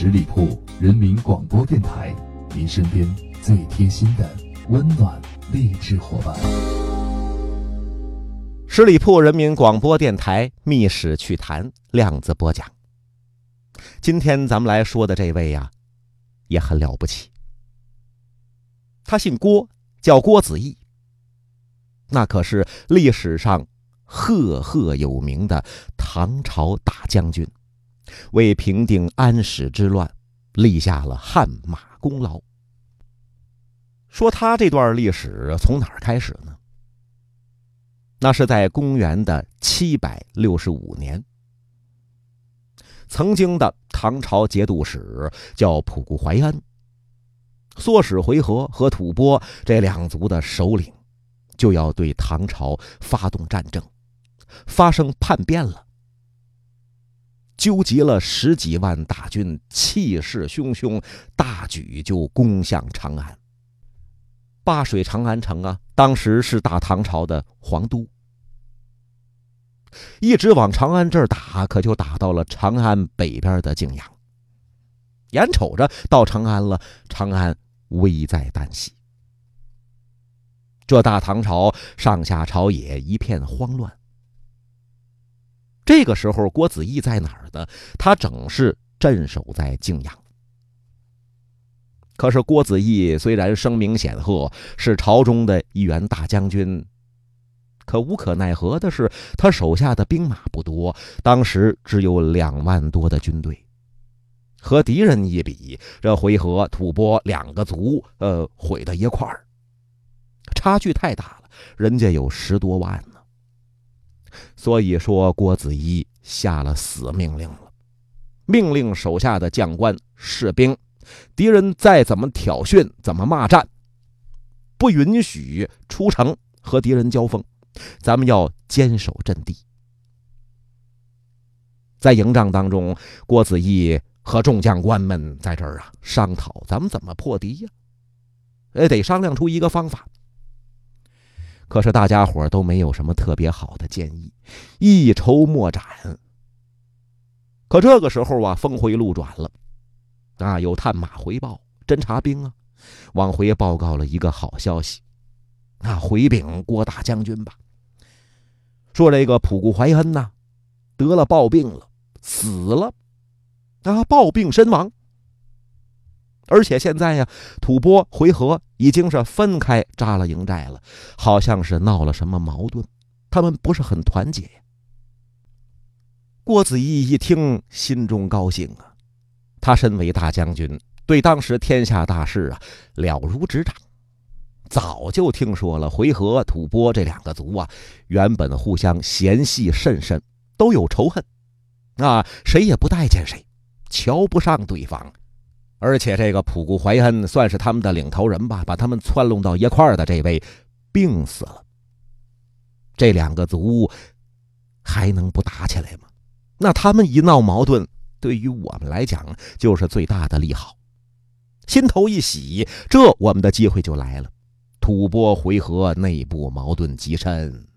十里铺人民广播电台，您身边最贴心的温暖励志伙伴。十里铺人民广播电台《密史趣谈》量子播讲。今天咱们来说的这位呀，也很了不起。他姓郭，叫郭子仪。那可是历史上赫赫有名的唐朝大将军。为平定安史之乱，立下了汗马功劳。说他这段历史从哪儿开始呢？那是在公元的七百六十五年，曾经的唐朝节度使叫仆固怀恩，唆使回纥和吐蕃这两族的首领，就要对唐朝发动战争，发生叛变了。纠集了十几万大军，气势汹汹，大举就攻向长安。灞水长安城啊，当时是大唐朝的皇都，一直往长安这儿打，可就打到了长安北边的泾阳。眼瞅着到长安了，长安危在旦夕，这大唐朝上下朝野一片慌乱。这个时候，郭子仪在哪儿呢？他正是镇守在泾阳。可是郭子仪虽然声名显赫，是朝中的一员大将军，可无可奈何的是，他手下的兵马不多，当时只有两万多的军队。和敌人一比，这回纥、吐蕃两个族，呃，毁到一块儿，差距太大了。人家有十多万呢。所以说，郭子仪下了死命令了，命令手下的将官士兵，敌人再怎么挑衅，怎么骂战，不允许出城和敌人交锋，咱们要坚守阵地。在营帐当中，郭子仪和众将官们在这儿啊商讨，咱们怎么破敌呀？哎，得商量出一个方法。可是大家伙都没有什么特别好的建议，一筹莫展。可这个时候啊，峰回路转了，啊，有探马回报，侦察兵啊，往回报告了一个好消息，啊，回禀郭大将军吧，说这个仆固怀恩呐，得了暴病了，死了，啊，暴病身亡。而且现在呀，吐蕃回纥已经是分开扎了营寨了，好像是闹了什么矛盾，他们不是很团结呀。郭子仪一听，心中高兴啊，他身为大将军，对当时天下大事啊了如指掌，早就听说了回纥、吐蕃这两个族啊，原本互相嫌隙甚深，都有仇恨，啊，谁也不待见谁，瞧不上对方。而且这个普固怀恩算是他们的领头人吧，把他们窜弄到一块儿的这位病死了。这两个族还能不打起来吗？那他们一闹矛盾，对于我们来讲就是最大的利好。心头一喜，这我们的机会就来了。吐蕃回纥内部矛盾极深，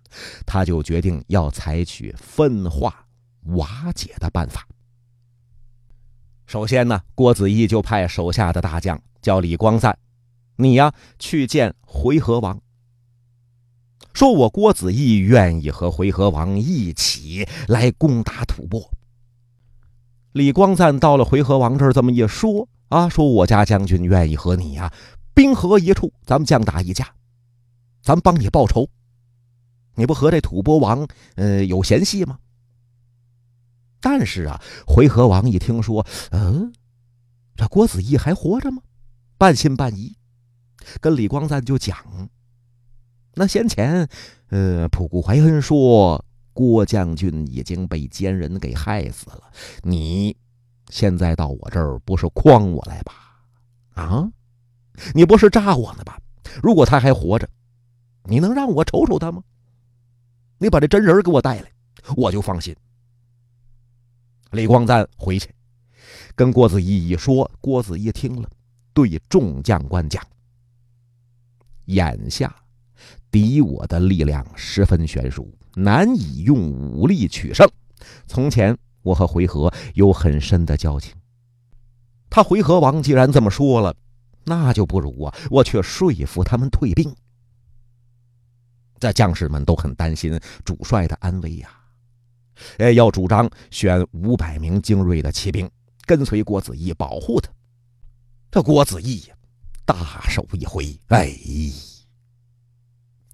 他就决定要采取分化瓦解的办法。首先呢，郭子仪就派手下的大将叫李光赞，你呀去见回纥王，说我郭子仪愿意和回纥王一起来攻打吐蕃。李光赞到了回纥王这儿，这么一说啊，说我家将军愿意和你呀兵合一处，咱们将打一架，咱帮你报仇。你不和这吐蕃王呃有嫌隙吗？但是啊，回纥王一听说，嗯，这郭子仪还活着吗？半信半疑，跟李光赞就讲：那先前，呃，普固怀恩说郭将军已经被奸人给害死了，你现在到我这儿不是诓我来吧？啊，你不是诈我呢吧？如果他还活着，你能让我瞅瞅他吗？你把这真人给我带来，我就放心。李光赞回去，跟郭子仪一说，郭子仪听了，对众将官讲：“眼下敌我的力量十分悬殊，难以用武力取胜。从前我和回纥有很深的交情，他回纥王既然这么说了，那就不如啊，我却说服他们退兵。这将士们都很担心主帅的安危呀，哎，要主张选五百名精锐的骑兵跟随郭子仪保护他。这郭子仪呀，大手一挥，哎，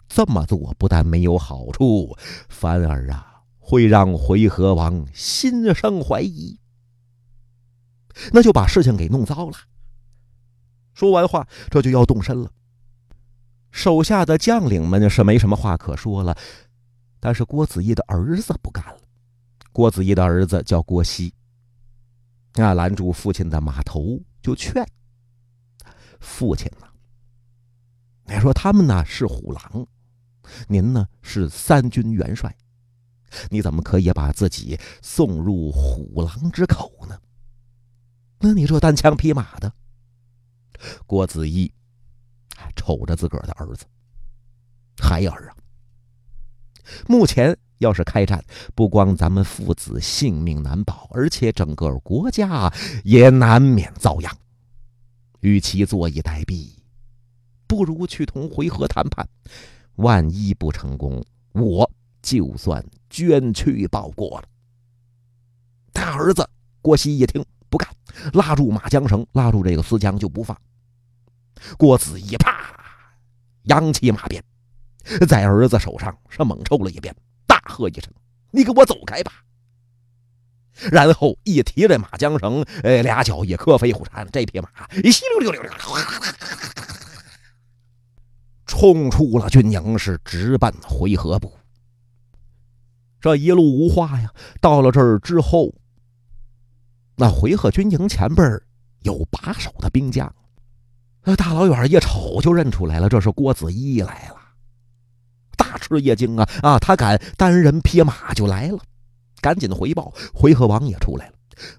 这么做不但没有好处，反而啊，会让回纥王心生怀疑，那就把事情给弄糟了。说完话，这就要动身了。手下的将领们是没什么话可说了，但是郭子仪的儿子不干了。郭子仪的儿子叫郭熙，啊，拦住父亲的马头就劝父亲呢。你说他们呢是虎狼，您呢是三军元帅，你怎么可以把自己送入虎狼之口呢？那你这单枪匹马的，郭子仪。瞅着自个儿的儿子，孩儿啊！目前要是开战，不光咱们父子性命难保，而且整个国家也难免遭殃。与其坐以待毙，不如去同回纥谈判。万一不成功，我就算捐躯报国了。他儿子郭熙一听不干，拉住马缰绳，拉住这个丝缰就不放。郭子仪啪，扬起马鞭，在儿子手上是猛抽了一鞭，大喝一声：“你给我走开吧！”然后一提这马缰绳，呃，俩脚一磕飞虎山，这匹马一稀溜溜溜溜，冲出了军营，是直奔回纥部。这一路无话呀。到了这儿之后，那回纥军营前边有把守的兵将。那大老远一瞅就认出来了，这是郭子仪来了，大吃一惊啊！啊，他敢单人匹马就来了，赶紧回报，回纥王也出来了，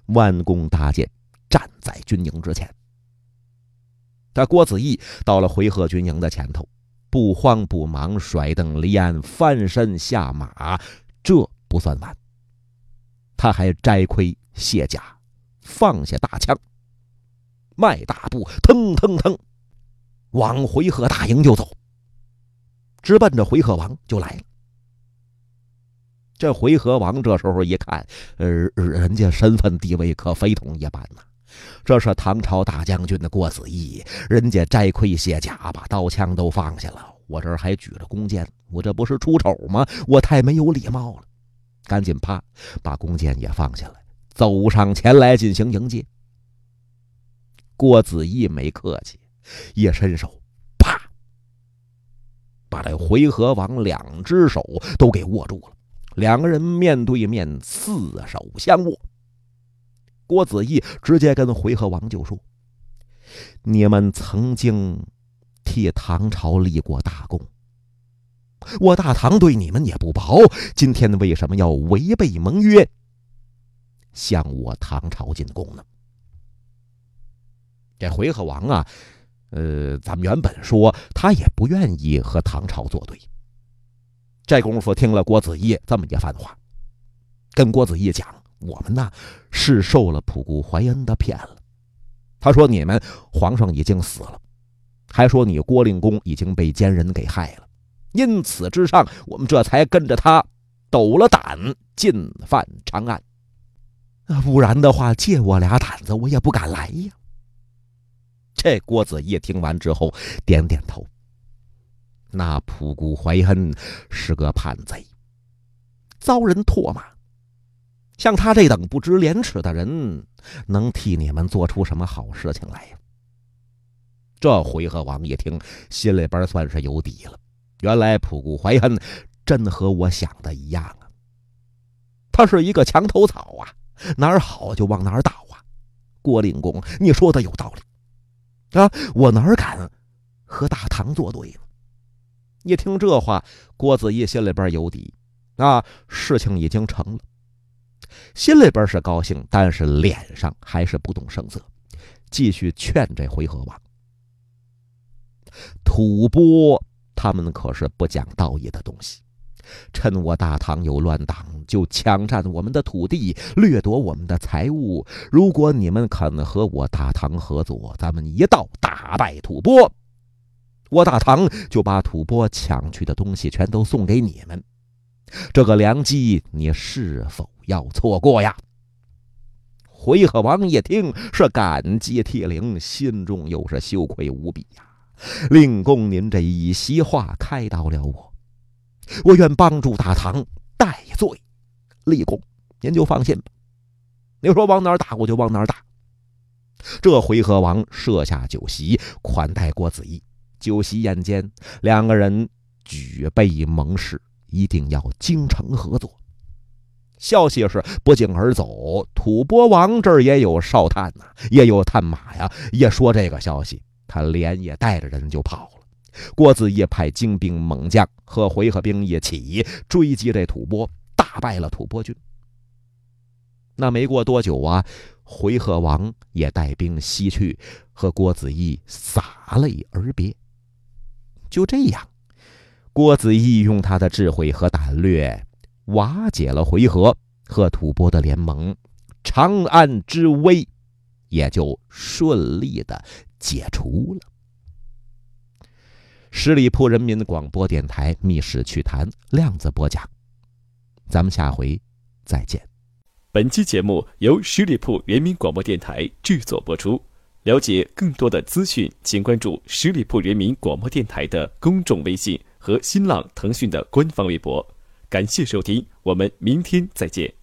弯弓搭箭，站在军营之前。他郭子仪到了回纥军营的前头，不慌不忙，甩蹬离鞍，翻身下马，这不算完，他还摘盔卸甲，放下大枪。迈大步，腾腾腾，往回纥大营就走，直奔着回纥王就来了。这回纥王这时候一看，呃，人家身份地位可非同一般呐，这是唐朝大将军的郭子仪，人家摘盔卸甲，把刀枪都放下了，我这儿还举着弓箭，我这不是出丑吗？我太没有礼貌了，赶紧啪，把弓箭也放下来，走上前来进行迎接。郭子仪没客气，一伸手，把这回纥王两只手都给握住了。两个人面对面，四手相握。郭子仪直接跟回纥王就说：“你们曾经替唐朝立过大功，我大唐对你们也不薄。今天为什么要违背盟约，向我唐朝进贡呢？”这回纥王啊，呃，咱们原本说他也不愿意和唐朝作对。这功夫听了郭子仪这么一番话，跟郭子仪讲：“我们呢是受了普固怀恩的骗了。他说你们皇上已经死了，还说你郭令公已经被奸人给害了。因此之上，我们这才跟着他抖了胆进犯长安。不然的话，借我俩胆子，我也不敢来呀。”这郭子仪听完之后，点点头。那仆固怀恩是个叛贼，遭人唾骂。像他这等不知廉耻的人，能替你们做出什么好事情来呀？这回纥王一听，心里边算是有底了。原来仆固怀恩真和我想的一样啊。他是一个墙头草啊，哪儿好就往哪儿倒啊。郭令公，你说的有道理。啊！我哪敢和大唐作对呢？一听这话，郭子仪心里边有底，啊，事情已经成了，心里边是高兴，但是脸上还是不动声色，继续劝这回纥王。吐蕃他们可是不讲道义的东西，趁我大唐有乱党，就抢占我们的土地，掠夺我们的财物。如果你们肯和我大唐合作，咱们一道打败吐蕃，我大唐就把吐蕃抢去的东西全都送给你们。这个良机，你是否要错过呀？回纥王一听，是感激涕零，心中又是羞愧无比呀。令公，您这一席话开导了我。我愿帮助大唐戴罪立功，您就放心吧。你说往哪儿打，我就往哪儿打。这回纥王设下酒席款待郭子仪，酒席宴间，两个人举杯盟誓，一定要精诚合作。消息是不胫而走，吐蕃王这儿也有哨探呐，也有探马呀。一说这个消息，他连夜带着人就跑了。郭子仪派精兵猛将和回纥兵一起追击这吐蕃，大败了吐蕃军。那没过多久啊，回纥王也带兵西去，和郭子仪洒泪而别。就这样，郭子仪用他的智慧和胆略瓦解了回纥和吐蕃的联盟，长安之危也就顺利的解除了。十里铺人民广播电台《密室趣谈》量子播讲，咱们下回再见。本期节目由十里铺人民广播电台制作播出。了解更多的资讯，请关注十里铺人民广播电台的公众微信和新浪、腾讯的官方微博。感谢收听，我们明天再见。